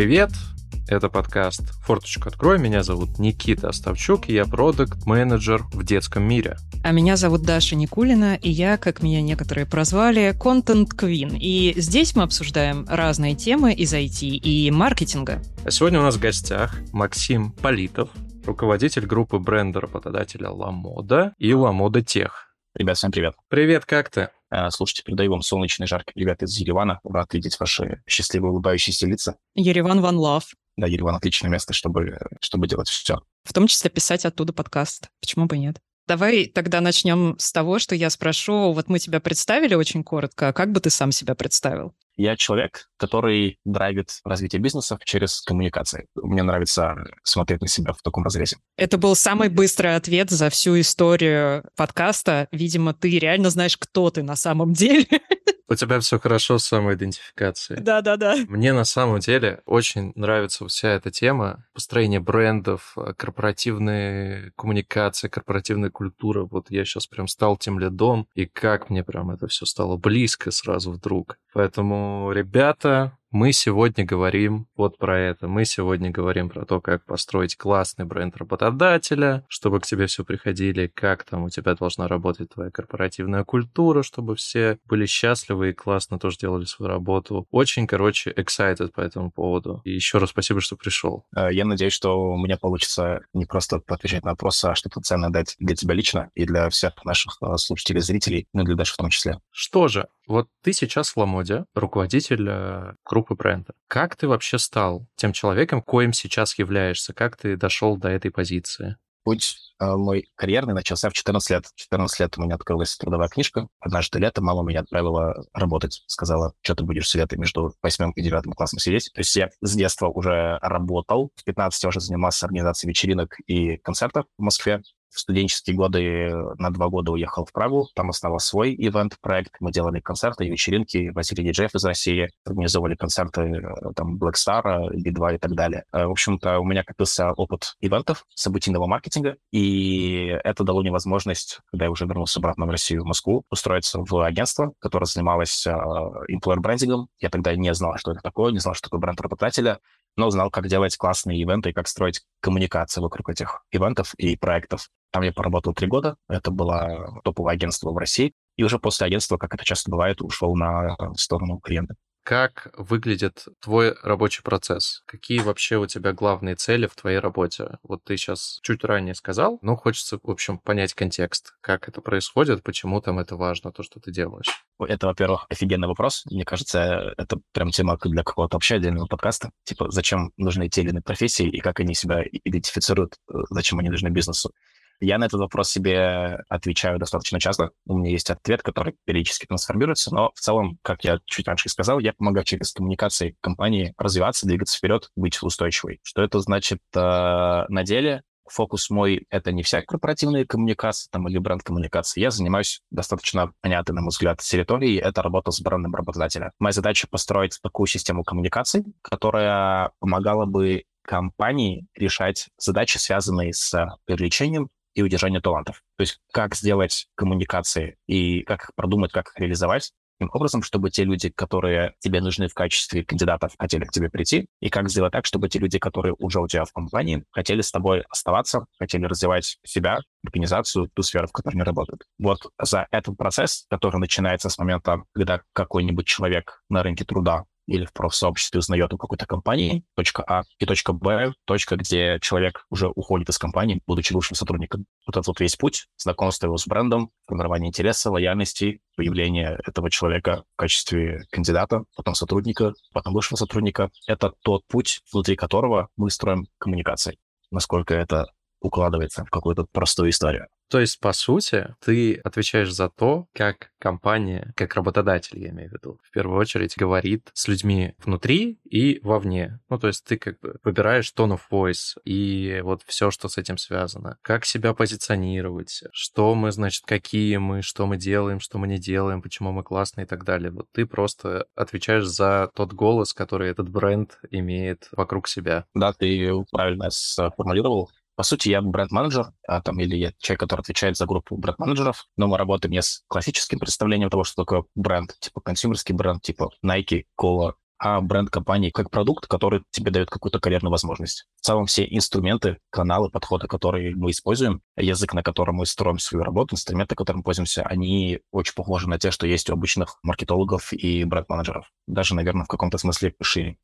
Привет! Это подкаст «Форточку открой». Меня зовут Никита Оставчук, и я продукт-менеджер в детском мире. А меня зовут Даша Никулина, и я, как меня некоторые прозвали, контент Queen. И здесь мы обсуждаем разные темы из IT и маркетинга. А сегодня у нас в гостях Максим Политов, руководитель группы бренда работодателя Ламода и Ламода Тех. Ребят, всем привет. Привет, как ты? Э, слушайте, передаю вам солнечный жаркий привет из Еревана. Рад видеть ваши счастливые улыбающиеся лица. Ереван One Love. Да, Ереван отличное место, чтобы, чтобы делать все. В том числе писать оттуда подкаст. Почему бы нет? Давай тогда начнем с того, что я спрошу. Вот мы тебя представили очень коротко. А как бы ты сам себя представил? Я человек, который драйвит развитие бизнеса через коммуникации. Мне нравится смотреть на себя в таком разрезе. Это был самый быстрый ответ за всю историю подкаста. Видимо, ты реально знаешь, кто ты на самом деле. У тебя все хорошо с самоидентификацией. Да-да-да. Мне на самом деле очень нравится вся эта тема. Построение брендов, корпоративные коммуникации, корпоративная культура. Вот я сейчас прям стал тем лидом, и как мне прям это все стало близко сразу вдруг. Поэтому, ребята, мы сегодня говорим вот про это. Мы сегодня говорим про то, как построить классный бренд работодателя, чтобы к тебе все приходили, как там у тебя должна работать твоя корпоративная культура, чтобы все были счастливы и классно тоже делали свою работу. Очень, короче, excited по этому поводу. И еще раз спасибо, что пришел. Э, я надеюсь, что у меня получится не просто отвечать на вопросы, а что-то ценное дать для тебя лично и для всех наших э, слушателей, зрителей, ну и для Даши в том числе. Что же, вот ты сейчас в Ламоде, руководитель э, группы бренда. Как ты вообще стал тем человеком, коим сейчас являешься? Как ты дошел до этой позиции? Путь э, мой карьерный начался в 14 лет. В 14 лет у меня открылась трудовая книжка. Однажды летом мама меня отправила работать. Сказала, что ты будешь с лета между 8 и 9 классом сидеть. То есть я с детства уже работал. В 15 уже занимался организацией вечеринок и концертов в Москве в студенческие годы на два года уехал в Прагу, там основал свой ивент-проект. Мы делали концерты вечеринки, возили диджеев из России, организовывали концерты э, там Black Star, B2 и так далее. Э, в общем-то, у меня копился опыт ивентов, событийного маркетинга, и это дало мне возможность, когда я уже вернулся обратно в Россию, в Москву, устроиться в агентство, которое занималось э, employer-брендингом. Я тогда не знал, что это такое, не знал, что такое бренд работодателя но знал, как делать классные ивенты и как строить коммуникации вокруг этих ивентов и проектов. Там я поработал три года. Это было топовое агентство в России. И уже после агентства, как это часто бывает, ушел на сторону клиента как выглядит твой рабочий процесс? Какие вообще у тебя главные цели в твоей работе? Вот ты сейчас чуть ранее сказал, но хочется, в общем, понять контекст, как это происходит, почему там это важно, то, что ты делаешь. Это, во-первых, офигенный вопрос. Мне кажется, это прям тема для какого-то вообще отдельного подкаста. Типа, зачем нужны те или иные профессии и как они себя идентифицируют, э, зачем они нужны бизнесу. Я на этот вопрос себе отвечаю достаточно часто. У меня есть ответ, который периодически трансформируется, но в целом, как я чуть раньше сказал, я помогаю через коммуникации компании развиваться, двигаться вперед, быть устойчивой. Что это значит э, на деле? фокус мой — это не вся корпоративная коммуникация там, или бренд-коммуникация. Я занимаюсь достаточно понятной, на мой взгляд, территорией. Это работа с брендом работодателя. Моя задача — построить такую систему коммуникаций, которая помогала бы компании решать задачи, связанные с привлечением и удержание талантов. То есть как сделать коммуникации и как их продумать, как их реализовать, таким образом, чтобы те люди, которые тебе нужны в качестве кандидатов, хотели к тебе прийти, и как сделать так, чтобы те люди, которые уже у тебя в компании, хотели с тобой оставаться, хотели развивать себя, организацию, ту сферу, в которой они работают. Вот за этот процесс, который начинается с момента, когда какой-нибудь человек на рынке труда или в профсообществе узнает о какой-то компании, точка А, и точка Б, точка, где человек уже уходит из компании, будучи лучшим сотрудником. Вот этот вот весь путь, знакомство его с брендом, формирование интереса, лояльности, появление этого человека в качестве кандидата, потом сотрудника, потом лучшего сотрудника. Это тот путь, внутри которого мы строим коммуникации. Насколько это укладывается в какую-то простую историю. То есть, по сути, ты отвечаешь за то, как компания, как работодатель, я имею в виду, в первую очередь говорит с людьми внутри и вовне. Ну, то есть ты как бы выбираешь tone of voice и вот все, что с этим связано. Как себя позиционировать, что мы, значит, какие мы, что мы делаем, что мы не делаем, почему мы классные и так далее. Вот ты просто отвечаешь за тот голос, который этот бренд имеет вокруг себя. Да, ты правильно сформулировал. По сути, я бренд-менеджер, а, там, или я человек, который отвечает за группу бренд-менеджеров, но мы работаем не с классическим представлением того, что такое бренд, типа консюмерский бренд, типа Nike, Cola, а бренд компании как продукт, который тебе дает какую-то карьерную возможность. В целом все инструменты, каналы, подходы, которые мы используем, язык, на котором мы строим свою работу, инструменты, которыми пользуемся, они очень похожи на те, что есть у обычных маркетологов и бренд-менеджеров. Даже, наверное, в каком-то смысле шире.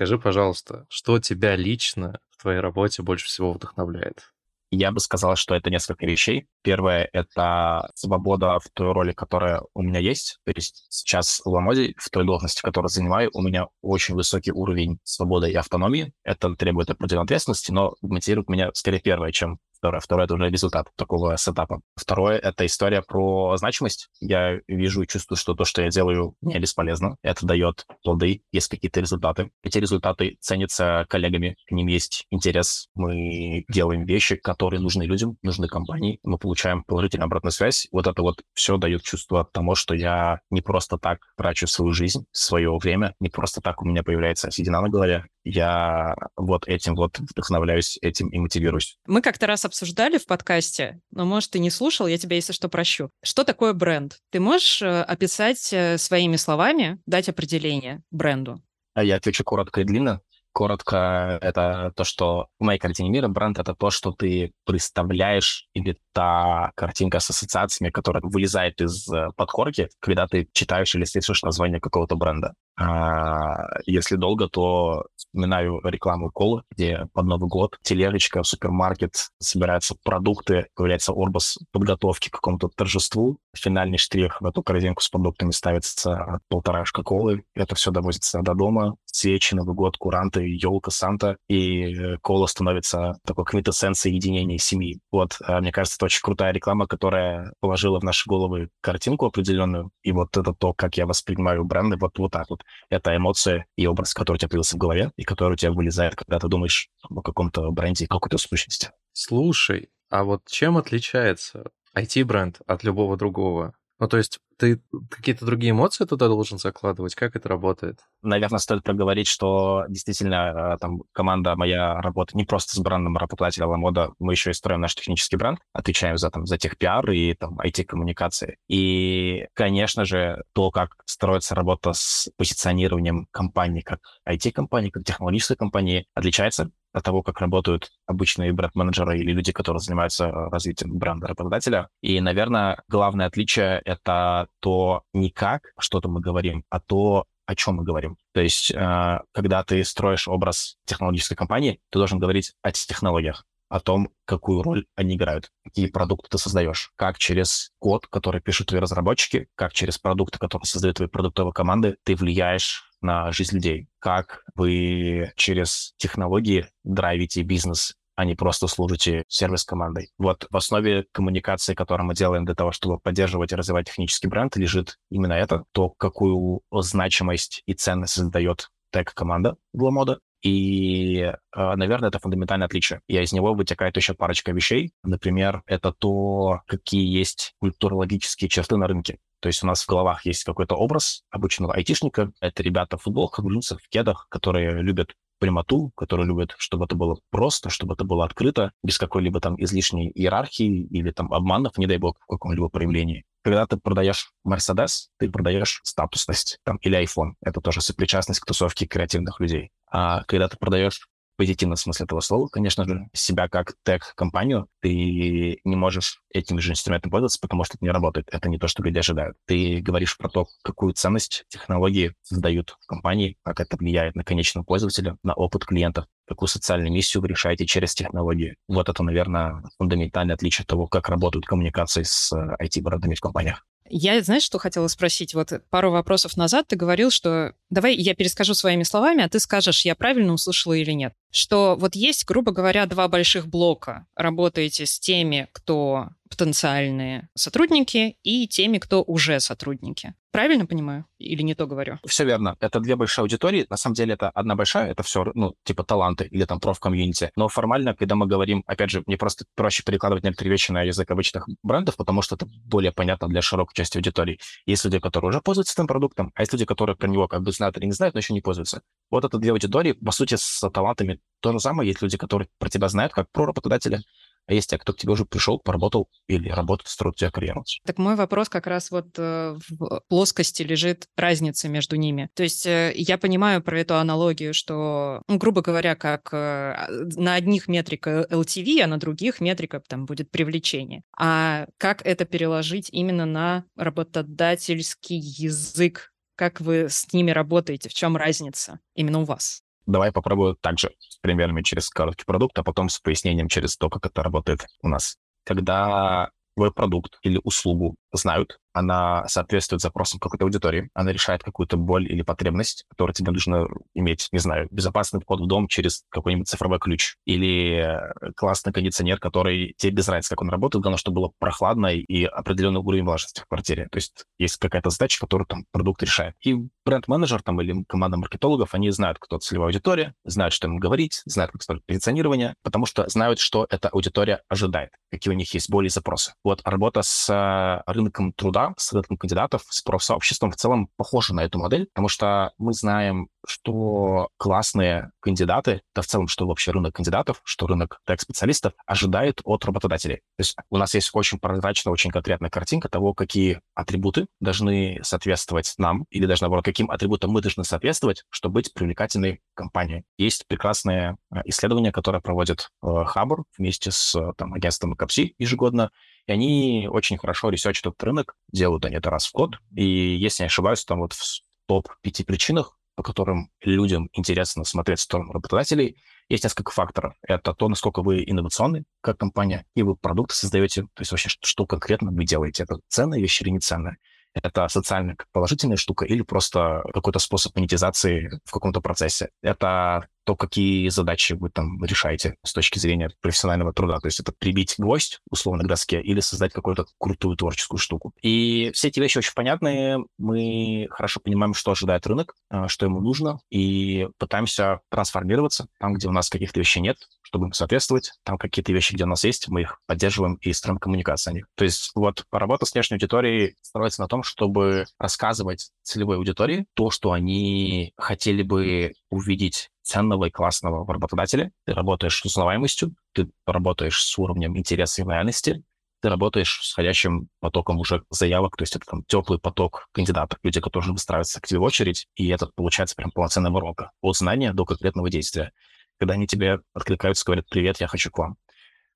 Скажи, пожалуйста, что тебя лично в твоей работе больше всего вдохновляет? Я бы сказал, что это несколько вещей. Первое — это свобода в той роли, которая у меня есть. То есть сейчас в Ламоде, в той должности, которую занимаю, у меня очень высокий уровень свободы и автономии. Это требует определенной ответственности, но мотивирует меня скорее первое, чем Второе, второе это уже результат такого сетапа. Второе — это история про значимость. Я вижу и чувствую, что то, что я делаю, не бесполезно. Это дает плоды, есть какие-то результаты. Эти результаты ценятся коллегами, к ним есть интерес. Мы делаем вещи, которые нужны людям, нужны компании. Мы получаем положительную обратную связь. Вот это вот все дает чувство того, что я не просто так трачу свою жизнь, свое время, не просто так у меня появляется седина на голове. Я вот этим вот вдохновляюсь, этим и мотивируюсь. Мы как-то раз обсуждали в подкасте, но, может, ты не слушал, я тебя, если что, прощу. Что такое бренд? Ты можешь э, описать э, своими словами, дать определение бренду? А я отвечу коротко и длинно. Коротко, это то, что в моей картине мира бренд — это то, что ты представляешь, или та картинка с ассоциациями, которая вылезает из э, подкорки, когда ты читаешь или слышишь название какого-то бренда. А если долго, то вспоминаю рекламу колы, где под Новый год тележечка супермаркет, собираются продукты, появляется образ подготовки к какому-то торжеству. Финальный штрих в эту корзинку с продуктами ставится полторашка колы. Это все довозится до дома. Свечи, Новый год, куранты, елка, Санта. И кола становится такой квинтэссенцией единения семьи. Вот, а мне кажется, это очень крутая реклама, которая положила в наши головы картинку определенную. И вот это то, как я воспринимаю бренды, вот, вот так вот это эмоция и образ, который у тебя появился в голове, и который у тебя вылезает, когда ты думаешь о каком-то бренде, какой-то сущности. Слушай, а вот чем отличается IT-бренд от любого другого? Ну, то есть ты какие-то другие эмоции туда должен закладывать? Как это работает? Наверное, стоит проговорить, что действительно э, там команда моя работает не просто с брендом работодателя Ламода, мы еще и строим наш технический бренд, отвечаем за, там, за техпиар и там IT-коммуникации. И, конечно же, то, как строится работа с позиционированием компании как IT-компании, как технологической компании, отличается от того, как работают обычные бренд-менеджеры или люди, которые занимаются э, развитием бренда работодателя. И, наверное, главное отличие — это то не как что-то мы говорим, а то, о чем мы говорим. То есть, э, когда ты строишь образ технологической компании, ты должен говорить о технологиях, о том, какую роль они играют, какие продукты ты создаешь, как через код, который пишут твои разработчики, как через продукты, которые создают твои продуктовые команды, ты влияешь на жизнь людей, как вы через технологии драйвите бизнес а не просто служите сервис-командой. Вот в основе коммуникации, которую мы делаем для того, чтобы поддерживать и развивать технический бренд, лежит именно это, то, какую значимость и ценность создает тег-команда Glamода, и, а, наверное, это фундаментальное отличие. И из него вытекает еще парочка вещей. Например, это то, какие есть культурологические черты на рынке. То есть у нас в головах есть какой-то образ обычного айтишника. Это ребята в футболках, в джинсах, в кедах, которые любят прямоту, которые любят, чтобы это было просто, чтобы это было открыто, без какой-либо там излишней иерархии или там обманов, не дай бог, в каком-либо проявлении. Когда ты продаешь Mercedes, ты продаешь статусность там, или iPhone. Это тоже сопричастность к тусовке креативных людей. А когда ты продаешь позитивном смысле этого слова, конечно же, себя как тег-компанию, ты не можешь этим же инструментом пользоваться, потому что это не работает. Это не то, что люди ожидают. Ты говоришь про то, какую ценность технологии создают в компании, как это влияет на конечного пользователя, на опыт клиентов, какую социальную миссию вы решаете через технологии. Вот это, наверное, фундаментальное отличие того, как работают коммуникации с IT-брендами в компаниях. Я, знаешь, что хотела спросить? Вот пару вопросов назад ты говорил, что давай я перескажу своими словами, а ты скажешь, я правильно услышала или нет. Что вот есть, грубо говоря, два больших блока. Работаете с теми, кто потенциальные сотрудники и теми, кто уже сотрудники. Правильно понимаю? Или не то говорю? Все верно. Это две большие аудитории. На самом деле это одна большая, это все, ну, типа таланты или там проф-комьюнити. Но формально, когда мы говорим, опять же, мне просто проще перекладывать некоторые вещи на язык обычных брендов, потому что это более понятно для широкой части аудитории. Есть люди, которые уже пользуются этим продуктом, а есть люди, которые про него как бы знают или не знают, но еще не пользуются. Вот это две аудитории, по сути, с талантами то же самое. Есть люди, которые про тебя знают как про работодателя, а есть те, кто к тебе уже пришел, поработал или работает, строит тебе карьеру. Так мой вопрос как раз вот э, в плоскости лежит разница между ними. То есть э, я понимаю про эту аналогию, что, ну, грубо говоря, как э, на одних метрика LTV, а на других метрика там будет привлечение. А как это переложить именно на работодательский язык? Как вы с ними работаете? В чем разница именно у вас? Давай попробую также с примерами через короткий продукт, а потом с пояснением через то, как это работает у нас. Когда твой продукт или услугу знают, она соответствует запросам какой-то аудитории, она решает какую-то боль или потребность, которую тебе нужно иметь, не знаю, безопасный вход в дом через какой-нибудь цифровой ключ, или э, классный кондиционер, который тебе без разницы, как он работает, главное, чтобы было прохладно и определенный уровень влажности в квартире. То есть есть какая-то задача, которую там продукт решает. И бренд-менеджер там или команда маркетологов, они знают, кто целевая аудитория, знают, что им говорить, знают, как строить позиционирование, потому что знают, что эта аудитория ожидает, какие у них есть боли и запросы. Вот работа с э, рынком труда, с рынком кандидатов, с профсообществом в целом похожа на эту модель, потому что мы знаем, что классные кандидаты, да в целом, что вообще рынок кандидатов, что рынок тег-специалистов ожидает от работодателей. То есть у нас есть очень прозрачная, очень конкретная картинка того, какие атрибуты должны соответствовать нам, или даже, наоборот, каким атрибутам мы должны соответствовать, чтобы быть привлекательной компанией. Есть прекрасное э, исследование, которое проводит Хабр вместе с там, агентством КАПСИ ежегодно, и они очень хорошо research ат этот рынок, делают они это раз в год. И если не ошибаюсь, там вот в топ-5 причинах, по которым людям интересно смотреть в сторону работодателей, есть несколько факторов. Это то, насколько вы инновационны как компания, и вы продукты создаете, то есть вообще, что, конкретно вы делаете. Это ценная вещь или не ценная это социально положительная штука или просто какой-то способ монетизации в каком-то процессе. Это то, какие задачи вы там решаете с точки зрения профессионального труда. То есть это прибить гвоздь, условно, к доске, или создать какую-то крутую творческую штуку. И все эти вещи очень понятные. Мы хорошо понимаем, что ожидает рынок, а, что ему нужно, и пытаемся трансформироваться там, где у нас каких-то вещей нет, чтобы им соответствовать. Там какие-то вещи, где у нас есть, мы их поддерживаем и строим коммуникацию о них. То есть вот работа с внешней аудиторией строится на том, чтобы рассказывать целевой аудитории то, что они хотели бы увидеть ценного и классного в работодателе. Ты работаешь с узнаваемостью, ты работаешь с уровнем интереса и лояльности, ты работаешь с входящим потоком уже заявок, то есть это там теплый поток кандидатов, люди, которые выстраиваются к тебе в очередь, и это получается прям полноценная воронка от знания до конкретного действия. Когда они тебе откликаются, говорят, привет, я хочу к вам.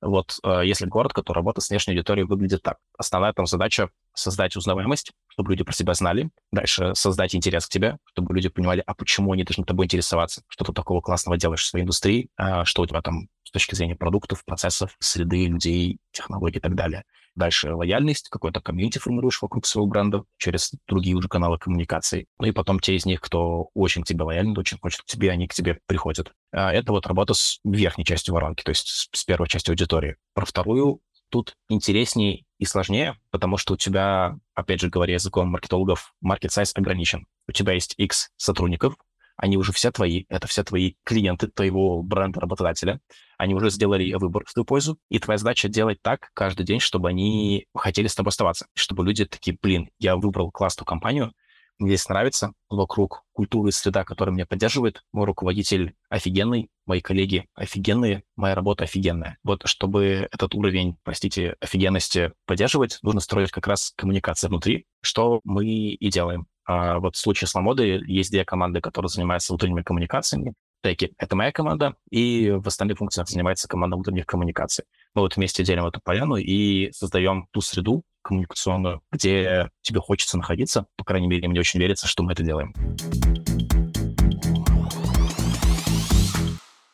Вот э, если коротко, то работа с внешней аудиторией выглядит так. Основная там задача — создать узнаваемость, чтобы люди про себя знали. Дальше создать интерес к тебе, чтобы люди понимали, а почему они должны тобой интересоваться, что ты такого классного делаешь в своей индустрии, а что у тебя там с точки зрения продуктов, процессов, среды, людей, технологий и так далее. Дальше лояльность, какой-то комьюнити формируешь вокруг своего бренда через другие уже каналы коммуникации. Ну и потом те из них, кто очень к тебе лояльны, очень хочет к тебе, они к тебе приходят. А это вот работа с верхней частью воронки, то есть с первой частью аудитории. Про вторую тут интереснее и сложнее, потому что у тебя, опять же говоря языком маркетологов, size ограничен. У тебя есть X сотрудников, они уже все твои, это все твои клиенты твоего бренда работодателя. Они уже сделали выбор в твою пользу, и твоя задача делать так каждый день, чтобы они хотели с тобой оставаться, чтобы люди такие, блин, я выбрал классную компанию, мне здесь нравится, вокруг культуры и среда, которая меня поддерживает, мой руководитель офигенный, мои коллеги офигенные, моя работа офигенная. Вот чтобы этот уровень, простите, офигенности поддерживать, нужно строить как раз коммуникации внутри, что мы и делаем. А вот в случае с Ламодой есть две команды, которые занимаются внутренними коммуникациями. Теки — это моя команда, и в остальных функциях занимается команда внутренних коммуникаций. Мы вот вместе делим эту поляну и создаем ту среду коммуникационную, где тебе хочется находиться. По крайней мере, мне очень верится, что мы это делаем.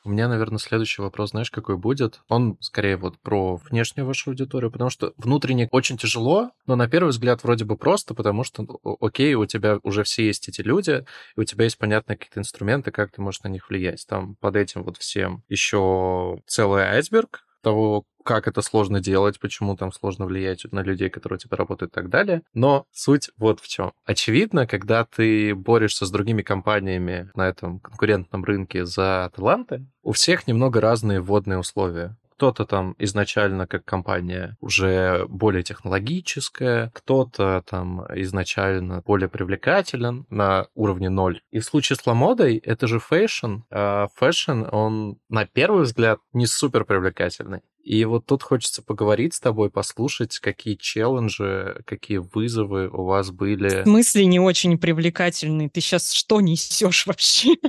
У меня, наверное, следующий вопрос, знаешь, какой будет? Он скорее вот про внешнюю вашу аудиторию, потому что внутренне очень тяжело, но на первый взгляд вроде бы просто, потому что, окей, у тебя уже все есть эти люди, и у тебя есть понятные какие-то инструменты, как ты можешь на них влиять. Там под этим вот всем еще целый айсберг, того, как это сложно делать, почему там сложно влиять на людей, которые у тебя работают и так далее. Но суть вот в чем. Очевидно, когда ты борешься с другими компаниями на этом конкурентном рынке за таланты, у всех немного разные вводные условия. Кто-то там изначально как компания уже более технологическая, кто-то там изначально более привлекателен на уровне ноль. И в случае с Ламодой это же fashion. А fashion, он на первый взгляд не супер привлекательный. И вот тут хочется поговорить с тобой, послушать, какие челленджи, какие вызовы у вас были. В смысле не очень привлекательный? Ты сейчас что несешь вообще?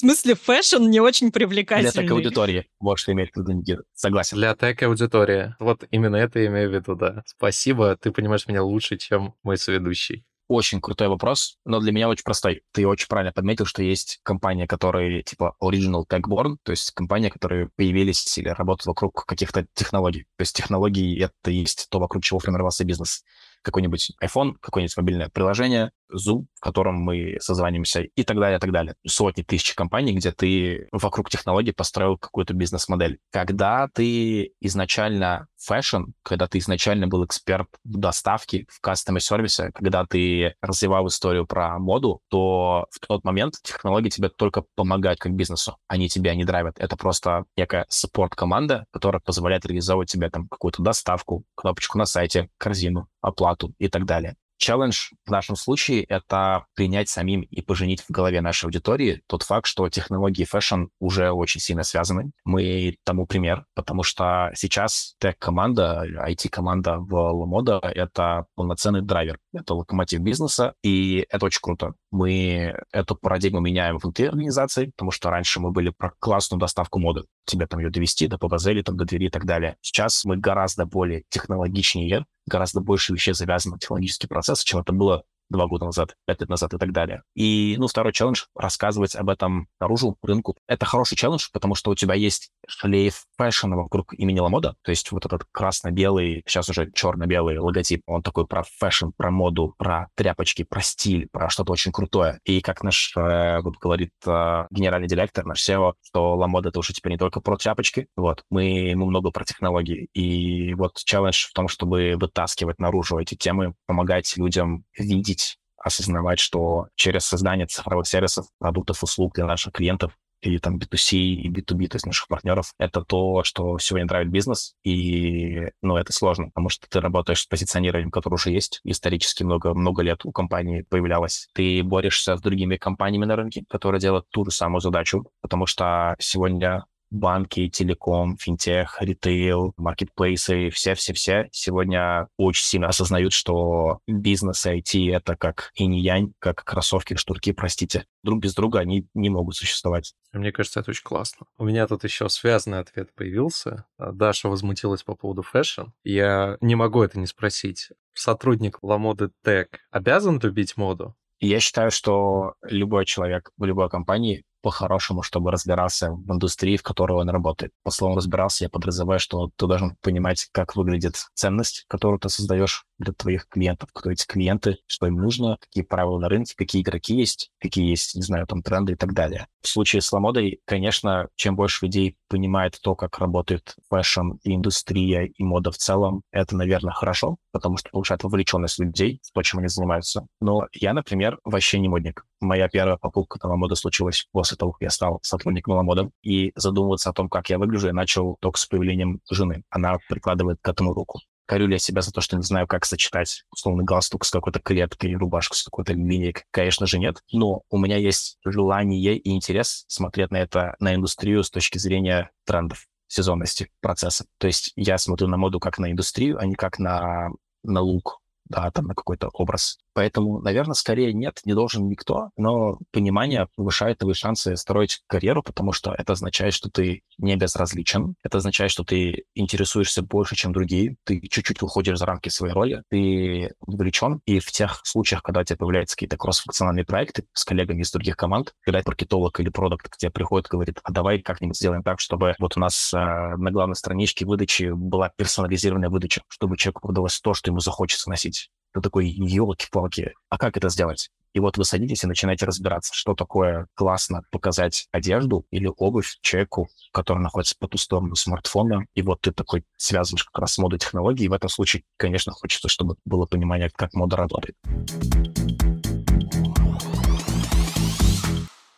В смысле, fashion не очень привлекательный. Для tech аудитории, вот что имеет в виду Никита. Согласен. Для tech аудитории. Вот именно это я имею в виду, да. Спасибо, ты понимаешь меня лучше, чем мой соведущий. Очень крутой вопрос, но для меня очень простой. Ты очень правильно подметил, что есть компании, которые типа Originally Tech Born, то есть компании, которые появились или работают вокруг каких-то технологий. То есть технологии — это есть то, вокруг чего формировался бизнес какой-нибудь iPhone, какое-нибудь мобильное приложение, Zoom, в котором мы созвонимся и так далее, и так далее. Сотни тысяч компаний, где ты вокруг технологий построил какую-то бизнес-модель. Когда ты изначально fashion, когда ты изначально был эксперт в доставке, в customer сервисе, когда ты развивал историю про моду, то в тот момент технологии тебе только помогают как бизнесу. Они тебя не драйвят. Это просто некая support-команда, которая позволяет реализовывать тебе там какую-то доставку, кнопочку на сайте, корзину, оплату и так далее. Челлендж в нашем случае — это принять самим и поженить в голове нашей аудитории тот факт, что технологии fashion уже очень сильно связаны. Мы тому пример, потому что сейчас tech-команда, IT-команда в Ламода — это полноценный драйвер, это локомотив бизнеса, и это очень круто. Мы эту парадигму меняем внутри организации, потому что раньше мы были про классную доставку моды. Тебе там ее довезти до ПВЗ или там до двери и так далее. Сейчас мы гораздо более технологичнее, гораздо больше вещей завязано на технологический процесс, чем это было два года назад, пять лет назад и так далее. И, ну, второй челлендж — рассказывать об этом наружу, рынку. Это хороший челлендж, потому что у тебя есть шлейф fashion а вокруг имени Ламода, то есть вот этот красно-белый, сейчас уже черно-белый логотип, он такой про fashion, про моду, про тряпочки, про стиль, про что-то очень крутое. И как наш, э, вот говорит э, генеральный директор, наш SEO, что Ламода — это уже теперь не только про тряпочки, вот, мы, мы много про технологии. И вот челлендж в том, чтобы вытаскивать наружу эти темы, помогать людям видеть осознавать, что через создание цифровых сервисов, продуктов, услуг для наших клиентов или там B2C и B2B, то есть наших партнеров, это то, что сегодня драйвит бизнес, и, ну, это сложно, потому что ты работаешь с позиционированием, которое уже есть, исторически много, много лет у компании появлялось. Ты борешься с другими компаниями на рынке, которые делают ту же самую задачу, потому что сегодня банки, телеком, финтех, ритейл, маркетплейсы, все-все-все сегодня очень сильно осознают, что бизнес и IT — это как инь-янь, как кроссовки, шнурки, простите. Друг без друга они не могут существовать. Мне кажется, это очень классно. У меня тут еще связанный ответ появился. Даша возмутилась по поводу fashion. Я не могу это не спросить. Сотрудник Lamoda Tech обязан любить моду? Я считаю, что любой человек в любой компании по-хорошему, чтобы разбирался в индустрии, в которой он работает. По словам разбирался, я подразумеваю, что ты должен понимать, как выглядит ценность, которую ты создаешь для твоих клиентов, кто эти клиенты, что им нужно, какие правила на рынке, какие игроки есть, какие есть, не знаю, там тренды и так далее. В случае с Lamoda, конечно, чем больше людей понимает то, как работает fashion-индустрия, и мода в целом, это, наверное, хорошо, потому что повышает вовлеченность людей в то, чем они занимаются. Но я, например, вообще не модник. Моя первая покупка на Lamoda случилась после того, как я стал сотрудником Lamoda. И задумываться о том, как я выгляжу, я начал только с появлением жены. Она прикладывает к этому руку корю ли я себя за то, что не знаю, как сочетать условно галстук с какой-то клеткой, рубашку с какой-то линией? Конечно же нет. Но у меня есть желание и интерес смотреть на это, на индустрию с точки зрения трендов сезонности процесса. То есть я смотрю на моду как на индустрию, а не как на, на лук, да, там на какой-то образ. Поэтому, наверное, скорее нет, не должен никто, но понимание повышает твои шансы строить карьеру, потому что это означает, что ты не безразличен, это означает, что ты интересуешься больше, чем другие, ты чуть-чуть выходишь за рамки своей роли, ты вовлечен, и в тех случаях, когда у тебя появляются какие-то кроссфункциональные проекты с коллегами из других команд, когда маркетолог или продукт к тебе приходит говорит, а давай как-нибудь сделаем так, чтобы вот у нас э, на главной страничке выдачи была персонализированная выдача, чтобы человеку продалось то, что ему захочется носить. Ты такой, елки-палки, а как это сделать? И вот вы садитесь и начинаете разбираться, что такое классно показать одежду или обувь человеку, который находится по ту сторону смартфона. И вот ты такой связываешь как раз с модой технологий. И в этом случае, конечно, хочется, чтобы было понимание, как мода работает.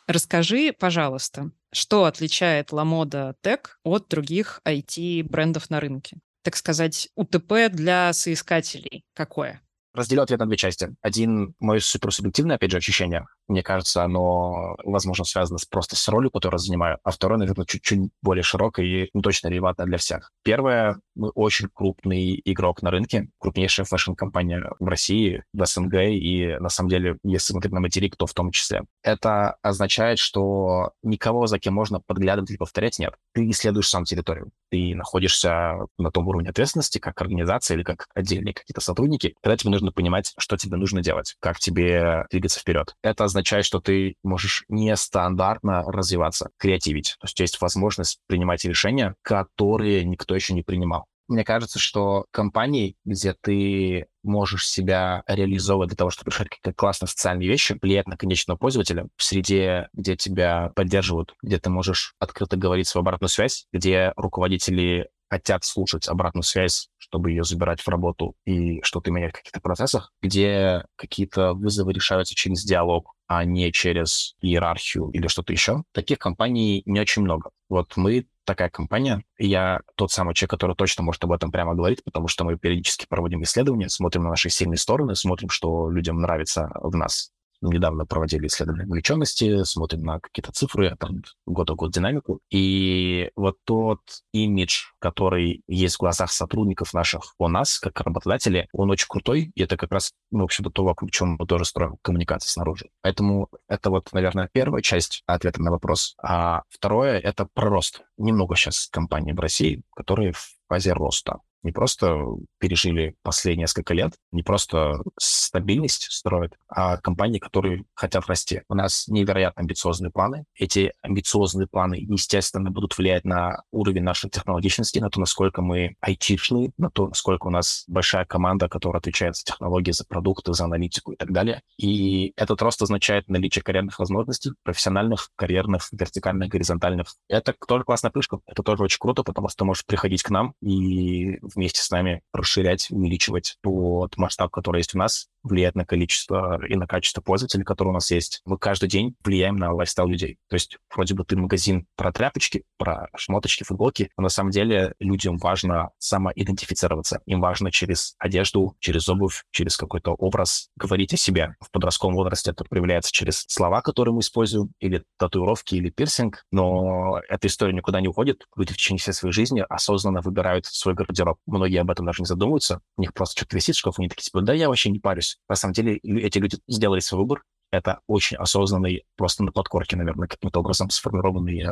Расскажи, пожалуйста, что отличает Ламода Тек от других IT-брендов на рынке? Так сказать, УТП для соискателей какое? Разделю ответ на две части. Один, мое суперсубъективное, опять же, ощущение. мне кажется, оно, возможно, связано с, просто с ролью, которую занимаю, а второе, наверное, чуть-чуть более широкое и не точно релевантное для всех. Первое, мы очень крупный игрок на рынке, крупнейшая fashion-компания в России, в СНГ, и на самом деле, если смотреть на материк, то в том числе. Это означает, что никого, за кем можно подглядывать или повторять, нет. Ты исследуешь сам территорию. Ты находишься на том уровне ответственности, как организация или как отдельные какие-то сотрудники, когда тебе нужно понимать, что тебе нужно делать, как тебе двигаться вперед. Это означает, что ты можешь нестандартно развиваться, креативить. То есть есть возможность принимать решения, которые никто еще не принимал. Мне кажется, что компании, где ты можешь себя реализовывать для того, чтобы решать какие-то классные социальные вещи, влиять на конечного пользователя в среде, где тебя поддерживают, где ты можешь открыто говорить свою обратную связь, где руководители хотят слушать обратную связь, чтобы ее забирать в работу и что-то менять в каких-то процессах, где какие-то вызовы решаются через диалог, а не через иерархию или что-то еще. Таких компаний не очень много. Вот мы такая компания. Я тот самый человек, который точно может об этом прямо говорить, потому что мы периодически проводим исследования, смотрим на наши сильные стороны, смотрим, что людям нравится в нас недавно проводили исследование вовлеченности, смотрим на какие-то цифры, там, год в год динамику. И вот тот имидж, который есть в глазах сотрудников наших о нас, как работодатели, он очень крутой, и это как раз, ну, в общем-то, то, вокруг чего мы тоже строим коммуникации снаружи. Поэтому это вот, наверное, первая часть ответа на вопрос. А второе — это про рост. Немного сейчас компаний в России, которые в фазе роста не просто пережили последние несколько лет, не просто стабильность строят, а компании, которые хотят расти. У нас невероятно амбициозные планы. Эти амбициозные планы, естественно, будут влиять на уровень нашей технологичности, на то, насколько мы айтишные, на то, насколько у нас большая команда, которая отвечает за технологии, за продукты, за аналитику и так далее. И этот рост означает наличие карьерных возможностей, профессиональных, карьерных, вертикальных, горизонтальных. Это тоже классная плюшка. Это тоже очень круто, потому что ты можешь приходить к нам и вместе с нами расширять, увеличивать тот масштаб, который есть у нас, влиять на количество и на качество пользователей, которые у нас есть. Мы каждый день влияем на лайфстайл людей. То есть вроде бы ты магазин про тряпочки, про шмоточки, футболки, но на самом деле людям важно самоидентифицироваться. Им важно через одежду, через обувь, через какой-то образ говорить о себе. В подростковом возрасте это проявляется через слова, которые мы используем, или татуировки, или пирсинг, но эта история никуда не уходит. Люди в течение всей своей жизни осознанно выбирают свой гардероб. Многие об этом даже не задумываются. У них просто что-то висит в шкафу, они такие, типа, да я вообще не парюсь на самом деле, эти люди сделали свой выбор. Это очень осознанный, просто на подкорке, наверное, каким-то образом сформированный э,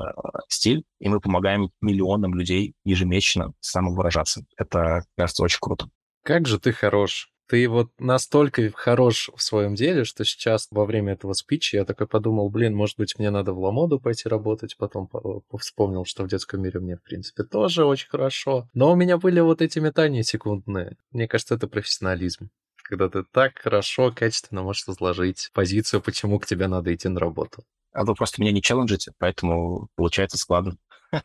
стиль. И мы помогаем миллионам людей ежемесячно самовыражаться. Это, кажется, очень круто. Как же ты хорош. Ты вот настолько хорош в своем деле, что сейчас во время этого спича я такой подумал, блин, может быть, мне надо в Ламоду пойти работать, потом вспомнил, что в детском мире мне, в принципе, тоже очень хорошо. Но у меня были вот эти метания секундные. Мне кажется, это профессионализм когда ты так хорошо, качественно можешь изложить позицию, почему к тебе надо идти на работу. А вы просто меня не челленджите, поэтому получается складно.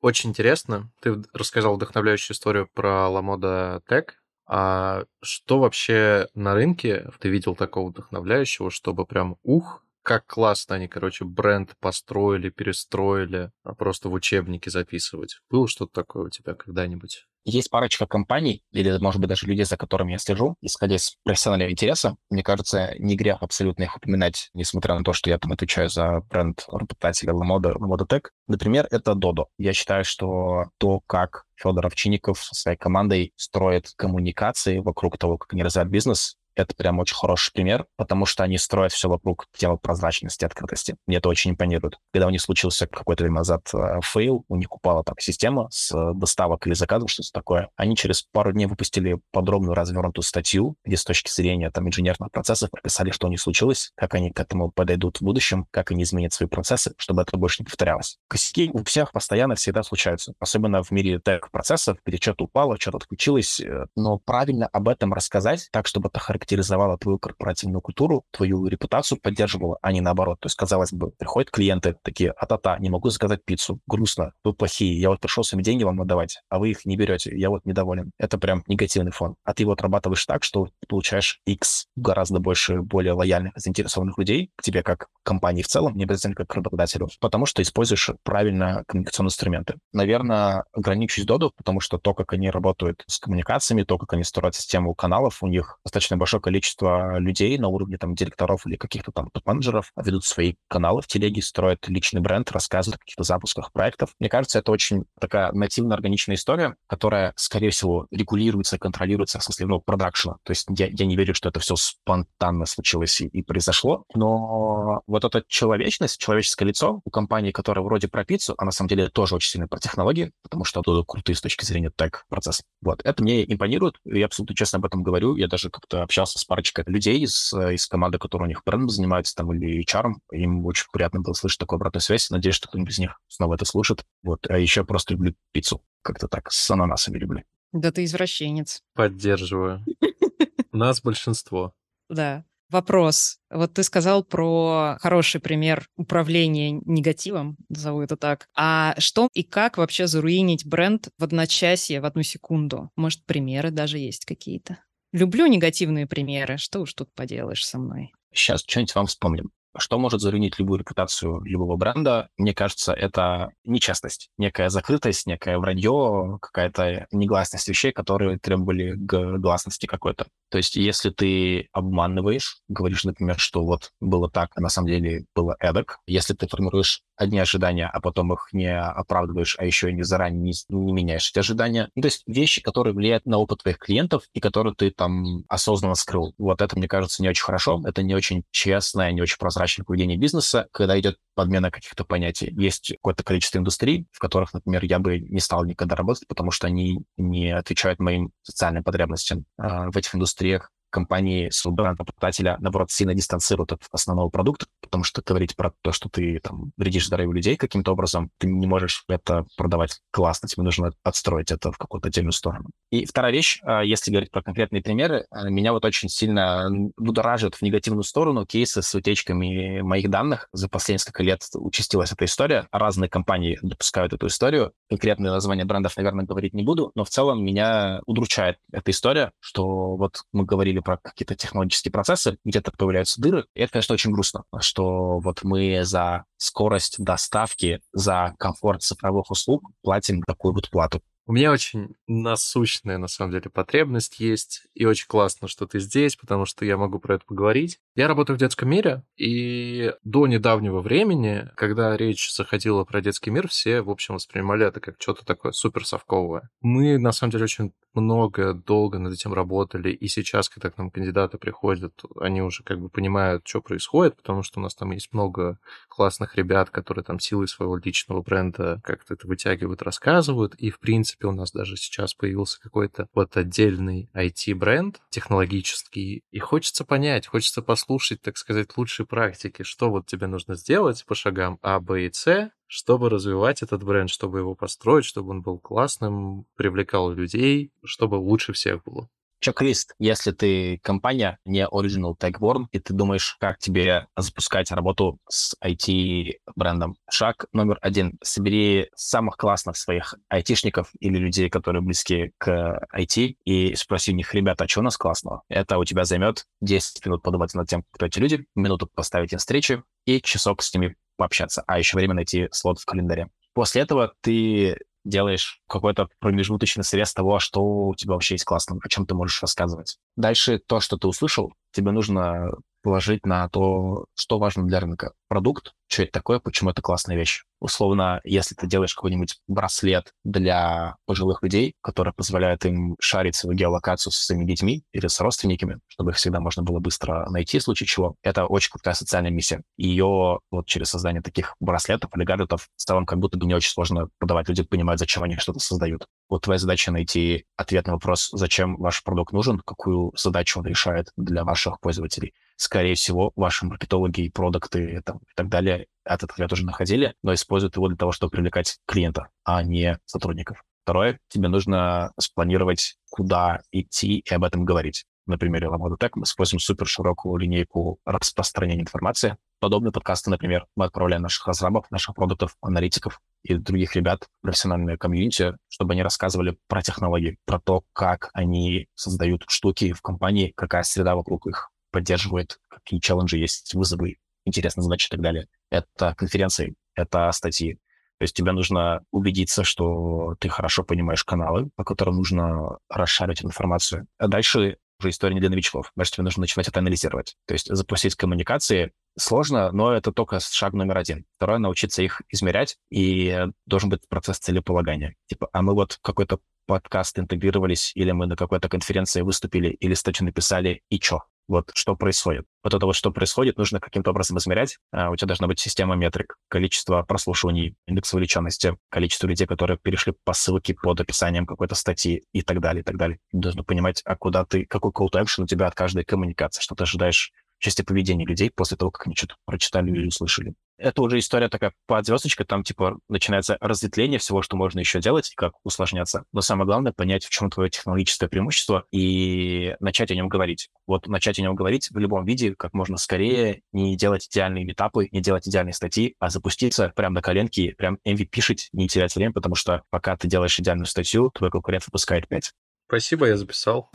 Очень интересно. Ты рассказал вдохновляющую историю про Ламода Тек. А что вообще на рынке? Ты видел такого вдохновляющего, чтобы прям ух, как классно они, короче, бренд построили, перестроили, а просто в учебнике записывать. Было что-то такое у тебя когда-нибудь? Есть парочка компаний, или, может быть, даже людей, за которыми я слежу, исходя из профессионального интереса. Мне кажется, не грех абсолютно их упоминать, несмотря на то, что я там отвечаю за бренд работодателя Lamoda, Lamoda Например, это Dodo. Я считаю, что то, как Федор Овчинников со своей командой строит коммуникации вокруг того, как они развивают бизнес, это прям очень хороший пример, потому что они строят все вокруг темы прозрачности, открытости. Мне это очень импонирует. Когда у них случился какое-то время назад э, fail, у них упала там система с э, доставок или заказом, что-то такое, они через пару дней выпустили подробную развернутую статью, где с точки зрения там инженерных процессов прописали, что у них случилось, как они к этому подойдут в будущем, как они изменят свои процессы, чтобы это больше не повторялось. Косяки у всех постоянно всегда случаются, особенно в мире тег-процессов, где что-то упало, что-то отключилось, э, но правильно об этом рассказать так, чтобы это характеризовало характеризовала твою корпоративную культуру, твою репутацию поддерживала, а не наоборот. То есть, казалось бы, приходят клиенты такие, а-та-та, не могу заказать пиццу, грустно, вы плохие, я вот пришел своими деньги вам отдавать, а вы их не берете, я вот недоволен. Это прям негативный фон. А ты его отрабатываешь так, что получаешь X гораздо больше более лояльных, заинтересованных людей к тебе как компании в целом, не обязательно как работодателю, потому что используешь правильно коммуникационные инструменты. Наверное, ограничусь Доду, потому что то, как они работают с коммуникациями, то, как они строят систему каналов, у них достаточно большой большое количество людей на уровне там директоров или каких-то там топ-менеджеров ведут свои каналы в телеге, строят личный бренд, рассказывают о каких-то запусках проектов. Мне кажется, это очень такая нативно-органичная история, которая, скорее всего, регулируется, контролируется в смысле, ну, продакшена. То есть я, я не верю, что это все спонтанно случилось и, и произошло, но вот эта человечность, человеческое лицо у компании, которая вроде про пиццу, а на самом деле тоже очень сильно про технологии, потому что оттуда крутые с точки зрения тег-процесса. Вот. Это мне импонирует, я абсолютно честно об этом говорю. Я даже как-то общался с парочкой людей из, из команды, которые у них брендом занимаются, там, или HR. Им очень приятно было слышать такую обратную связь. Надеюсь, что кто-нибудь из них снова это слушает. Вот. А еще просто люблю пиццу. Как-то так, с ананасами люблю. Да ты извращенец. Поддерживаю. Нас большинство. Да. Вопрос. Вот ты сказал про хороший пример управления негативом, назову это так. А что и как вообще заруинить бренд в одночасье, в одну секунду? Может, примеры даже есть какие-то? Люблю негативные примеры. Что уж тут поделаешь со мной? Сейчас что-нибудь вам вспомним. Что может заруинить любую репутацию любого бренда? Мне кажется, это нечестность, некая закрытость, некое вранье, какая-то негласность вещей, которые требовали гласности какой-то. То есть если ты обманываешь, говоришь, например, что вот было так, а на самом деле было эдак, если ты формируешь одни ожидания, а потом их не оправдываешь, а еще и не заранее не, не меняешь эти ожидания. Ну, то есть вещи, которые влияют на опыт твоих клиентов и которые ты там осознанно скрыл. Вот это, мне кажется, не очень хорошо. Это не очень честное, не очень прозрачное поведение бизнеса, когда идет подмена каких-то понятий. Есть какое-то количество индустрий, в которых, например, я бы не стал никогда работать, потому что они не отвечают моим социальным потребностям. А в этих индустриях компании с бренда-покупателя, наоборот, сильно дистанцируют от основного продукта, потому что говорить про то, что ты там вредишь здоровью людей каким-то образом, ты не можешь это продавать классно, тебе нужно отстроить это в какую-то отдельную сторону. И вторая вещь, а, если говорить про конкретные примеры, а, меня вот очень сильно будоражит в негативную сторону кейсы с утечками моих данных. За последние несколько лет участилась эта история. Разные компании допускают эту историю. Конкретные названия брендов, наверное, говорить не буду, но в целом меня удручает эта история, что вот мы говорили про какие-то технологические процессы, где-то появляются дыры. И это, конечно, очень грустно, что вот мы за скорость доставки, за комфорт цифровых услуг платим такую вот плату. У меня очень насущная, на самом деле, потребность есть, и очень классно, что ты здесь, потому что я могу про это поговорить. Я работаю в детском мире, и до недавнего времени, когда речь заходила про детский мир, все, в общем, воспринимали это как что-то такое суперсовковое. Мы, на самом деле, очень много, долго над этим работали, и сейчас, когда к нам кандидаты приходят, они уже как бы понимают, что происходит, потому что у нас там есть много классных ребят, которые там силой своего личного бренда как-то это вытягивают, рассказывают, и, в принципе, у нас даже сейчас появился какой-то вот отдельный IT-бренд технологический, и хочется понять, хочется послушать, так сказать, лучшие практики, что вот тебе нужно сделать по шагам А, Б и С, чтобы развивать этот бренд, чтобы его построить, чтобы он был классным, привлекал людей, чтобы лучше всех было чек-лист. Если ты компания, не Original Tech Born, и ты думаешь, как тебе запускать работу с IT-брендом. Шаг номер один. Собери самых классных своих айтишников или людей, которые близки к IT, и спроси у них, ребята, а что у нас классного? Это у тебя займет 10 минут подумать над тем, кто эти люди, минуту поставить им встречу и часок с ними пообщаться, а еще время найти слот в календаре. После этого ты делаешь какой-то промежуточный срез того, что у тебя вообще есть классно, о чем ты можешь рассказывать. Дальше то, что ты услышал, тебе нужно положить на то, что важно для рынка. Продукт, что это такое, почему это классная вещь. Условно, если ты делаешь какой-нибудь браслет для пожилых людей, который позволяет им шарить свою геолокацию со своими детьми или с родственниками, чтобы их всегда можно было быстро найти в случае чего, это очень крутая социальная миссия. Ее вот через создание таких браслетов или гаджетов в целом как будто бы не очень сложно продавать. Люди понимают, зачем они что-то создают. Вот твоя задача найти ответ на вопрос, зачем ваш продукт нужен, какую задачу он решает для ваших пользователей скорее всего, ваши маркетологи и продукты и так далее этот ответ уже находили, но используют его для того, чтобы привлекать клиента, а не сотрудников. Второе, тебе нужно спланировать, куда идти и об этом говорить. На примере Lamada Tech мы используем супер широкую линейку распространения информации. Подобные подкасты, например, мы отправляем наших разрабов, наших продуктов, аналитиков и других ребят, профессиональные комьюнити, чтобы они рассказывали про технологии, про то, как они создают штуки в компании, какая среда вокруг их поддерживает, какие челленджи есть, вызовы, интересные задачи и так далее. Это конференции, это статьи. То есть тебе нужно убедиться, что ты хорошо понимаешь каналы, по которым нужно расшарить информацию. А дальше уже история не для новичков. Значит, тебе нужно начинать это анализировать. То есть запустить коммуникации сложно, но это только шаг номер один. Второе — научиться их измерять, и должен быть процесс целеполагания. Типа, а мы вот какой-то подкаст интегрировались, или мы на какой-то конференции выступили, или статью написали, и чё? Вот что происходит. Вот это вот что происходит, нужно каким-то образом измерять. А, у тебя должна быть система метрик. Количество прослушиваний, индекс вовлеченности, количество людей, которые перешли по ссылке под описанием какой-то статьи и так далее, и так далее. Ты должен понимать, а куда ты, какой call to action у тебя от каждой коммуникации, что ты ожидаешь в части поведения людей после того, как они что-то прочитали или услышали это уже история такая под звездочкой, там типа начинается разветвление всего, что можно еще делать, как усложняться. Но самое главное понять, в чем твое технологическое преимущество и начать о нем говорить. Вот начать о нем говорить в любом виде как можно скорее, не делать идеальные метапы, не делать идеальные статьи, а запуститься прям на коленке, прям MVP-шить, не терять время, потому что пока ты делаешь идеальную статью, твой конкурент выпускает 5. Спасибо, я записал.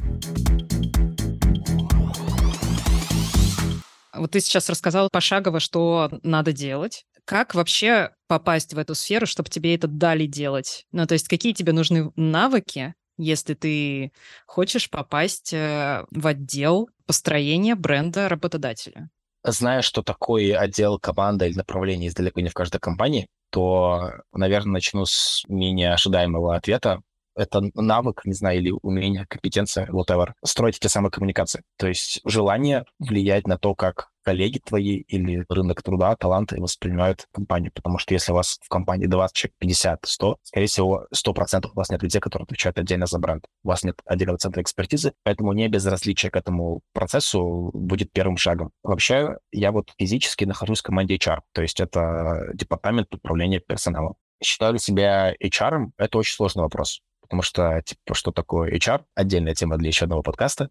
Вот ты сейчас рассказал пошагово, что надо делать. Как вообще попасть в эту сферу, чтобы тебе это дали делать? Ну, то есть какие тебе нужны навыки, если ты хочешь попасть э, в отдел построения бренда работодателя? Зная, что такой отдел, команда или направление есть далеко не в каждой компании, то, наверное, начну с менее ожидаемого ответа это навык, не знаю, или умение, компетенция, whatever, строить те самые коммуникации. То есть желание влиять на то, как коллеги твои или рынок труда, таланты воспринимают компанию. Потому что если у вас в компании 20 человек, 50, 100, скорее всего, 100% у вас нет людей, которые отвечают отдельно за бренд. У вас нет отдельного центра экспертизы, поэтому не безразличие к этому процессу будет первым шагом. Вообще, я вот физически нахожусь в команде HR, то есть это департамент управления персоналом. Считаю ли себя HR? Это очень сложный вопрос потому что, типа, что такое HR? Отдельная тема для еще одного подкаста.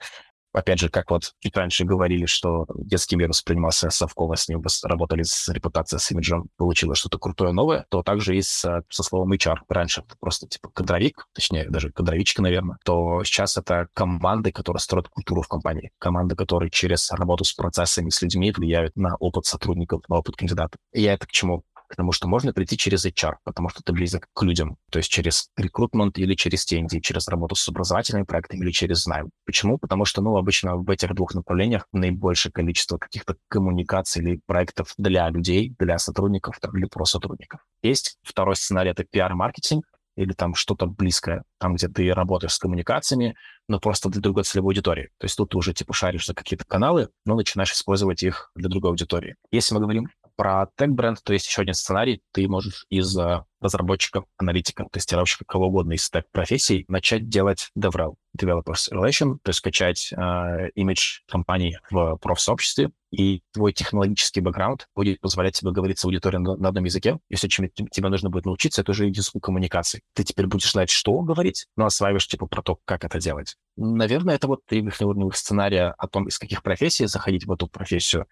Опять же, как вот чуть раньше говорили, что детский мир воспринимался совково, с ним работали с репутацией, с имиджем, получилось что-то крутое новое, то также и с, со словом HR. Раньше это просто типа кадровик, точнее, даже кадровичка, наверное, то сейчас это команды, которые строят культуру в компании. Команды, которые через работу с процессами, с людьми влияют на опыт сотрудников, на опыт кандидатов. И я это к чему? К тому, что можно прийти через HR, потому что ты близок к людям, то есть через рекрутмент или через TND, через работу с образовательными проектами или через найм. Почему? Потому что, ну, обычно в этих двух направлениях наибольшее количество каких-то коммуникаций или проектов для людей, для сотрудников или про сотрудников. Есть второй сценарий — это PR-маркетинг, или там что-то близкое, там, где ты работаешь с коммуникациями, но просто для другой целевой аудитории. То есть тут ты уже типа шаришь за какие-то каналы, но начинаешь использовать их для другой аудитории. Если мы говорим про тег-бренд, то есть еще один сценарий. Ты можешь из э, разработчиков, аналитиков, тестировщиков, кого угодно из тег-профессий начать делать DevRel, Developers Relation, то есть качать э, компании в профсообществе, и твой технологический бэкграунд будет позволять тебе говорить с аудиторией на, на одном языке. Если чем тебе нужно будет научиться, это уже язык коммуникации. Ты теперь будешь знать, что говорить, но осваиваешь типа про то, как это делать. Наверное, это вот три верхнеуровневых сценария о том, из каких профессий заходить в эту профессию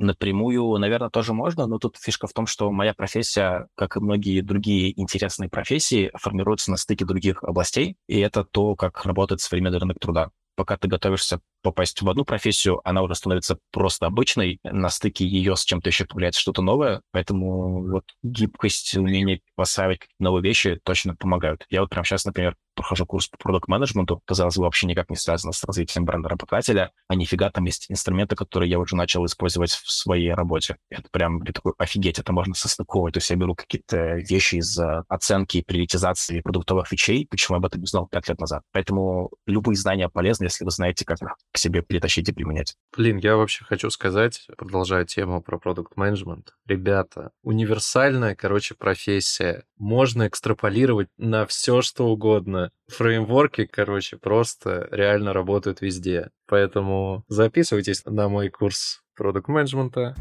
напрямую, наверное, тоже можно, но тут фишка в том, что моя профессия, как и многие другие интересные профессии, формируется на стыке других областей, и это то, как работает современный рынок труда. Пока ты готовишься попасть в одну профессию, она уже становится просто обычной, на стыке ее с чем-то еще появляется что-то новое, поэтому вот гибкость, умение осваивать новые вещи точно помогают. Я вот прямо сейчас, например, прохожу курс по продукт-менеджменту, казалось бы, вообще никак не связано с развитием бренда работодателя, а нифига там есть инструменты, которые я уже начал использовать в своей работе. Это прям я такой, офигеть, это можно состыковывать. То есть я беру какие-то вещи из э, оценки и приоритизации продуктовых фичей, почему я об этом не знал пять лет назад. Поэтому любые знания полезны, если вы знаете, как к себе притащить и применять. Блин, я вообще хочу сказать, продолжая тему про продукт менеджмент ребята, универсальная, короче, профессия. Можно экстраполировать на все, что угодно. Фреймворки, короче, просто реально работают везде. Поэтому записывайтесь на мой курс продукт менеджмента.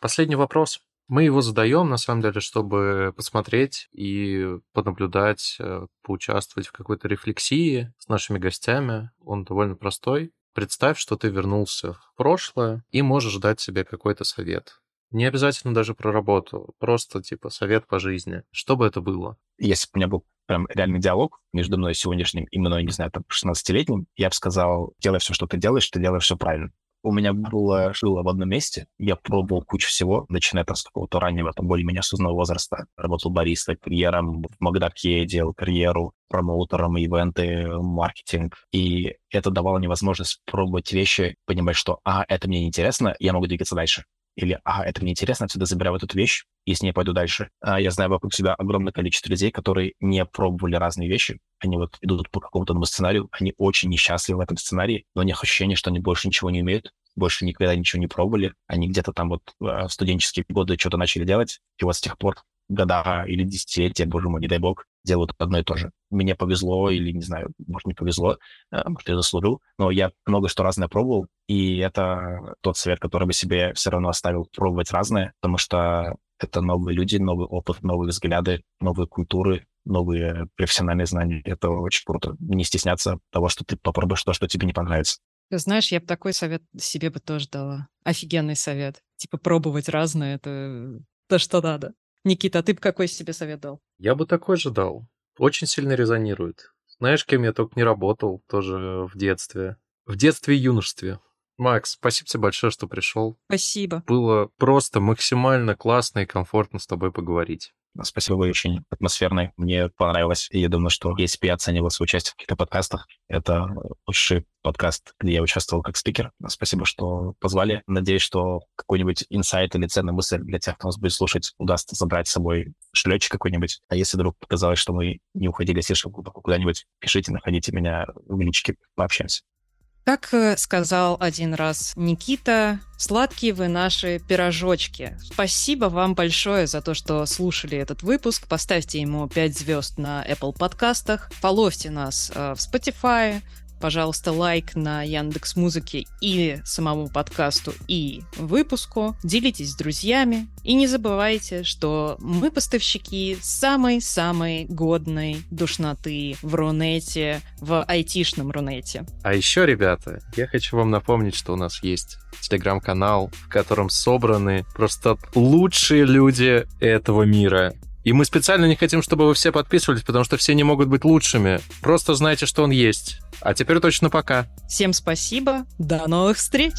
Последний вопрос. Мы его задаем, на самом деле, чтобы посмотреть и понаблюдать, э, поучаствовать в какой-то рефлексии с нашими гостями. Он довольно простой. Представь, что ты вернулся в прошлое и можешь дать себе какой-то совет. Не обязательно даже про работу, просто типа совет по жизни. Что бы это было? Если бы у меня был прям реальный диалог между мной сегодняшним и мной, не знаю, там, 16-летним, я бы сказал, делай все, что ты делаешь, ты делаешь все правильно. У меня было жило в одном месте, я пробовал кучу всего, начиная с какого-то раннего, там более-менее осознанного возраста. Работал баристой, курьером, в Макдаке делал карьеру, промоутером, ивенты, маркетинг. И это давало мне возможность пробовать вещи, понимать, что, а, это мне интересно, я могу двигаться дальше или «а, это мне интересно, отсюда забираю вот эту вещь, и с ней пойду дальше». А я знаю вокруг себя огромное количество людей, которые не пробовали разные вещи, они вот идут по какому-то новому сценарию, они очень несчастливы в этом сценарии, но у них ощущение, что они больше ничего не умеют, больше никогда ничего не пробовали, они где-то там вот а, в студенческие годы что-то начали делать, и вот с тех пор года или десятилетия, боже мой, не дай бог, делают одно и то же. Мне повезло или, не знаю, может, не повезло, а, может, я заслужил, но я много что разное пробовал, и это тот совет, который бы себе все равно оставил пробовать разное, потому что это новые люди, новый опыт, новые взгляды, новые культуры, новые профессиональные знания. Это очень круто. Не стесняться того, что ты попробуешь то, что тебе не понравится. Ты знаешь, я бы такой совет себе бы тоже дала. Офигенный совет. Типа пробовать разное — это то, что надо. Никита, а ты бы какой себе совет дал? Я бы такой же дал. Очень сильно резонирует. Знаешь, кем я только не работал тоже в детстве. В детстве и юношестве. Макс, спасибо тебе большое, что пришел. Спасибо. Было просто максимально классно и комфортно с тобой поговорить. Спасибо, вы очень атмосферный. Мне понравилось. И я думаю, что если бы я оценивал свое участие в каких-то подкастах, это лучший подкаст, где я участвовал как спикер. Спасибо, что позвали. Надеюсь, что какой-нибудь инсайт или ценная мысль для тех, кто нас будет слушать, удастся забрать с собой шлечек какой-нибудь. А если вдруг показалось, что мы не уходили слишком глубоко куда-нибудь, пишите, находите меня в личке, пообщаемся. Как э, сказал один раз Никита, сладкие вы наши пирожочки. Спасибо вам большое за то, что слушали этот выпуск. Поставьте ему 5 звезд на Apple подкастах. Фоловьте нас э, в Spotify, пожалуйста, лайк на Яндекс Музыке и самому подкасту и выпуску. Делитесь с друзьями. И не забывайте, что мы поставщики самой-самой годной душноты в Рунете, в айтишном Рунете. А еще, ребята, я хочу вам напомнить, что у нас есть телеграм-канал, в котором собраны просто лучшие люди этого мира. И мы специально не хотим, чтобы вы все подписывались, потому что все не могут быть лучшими. Просто знайте, что он есть. А теперь точно пока. Всем спасибо. До новых встреч.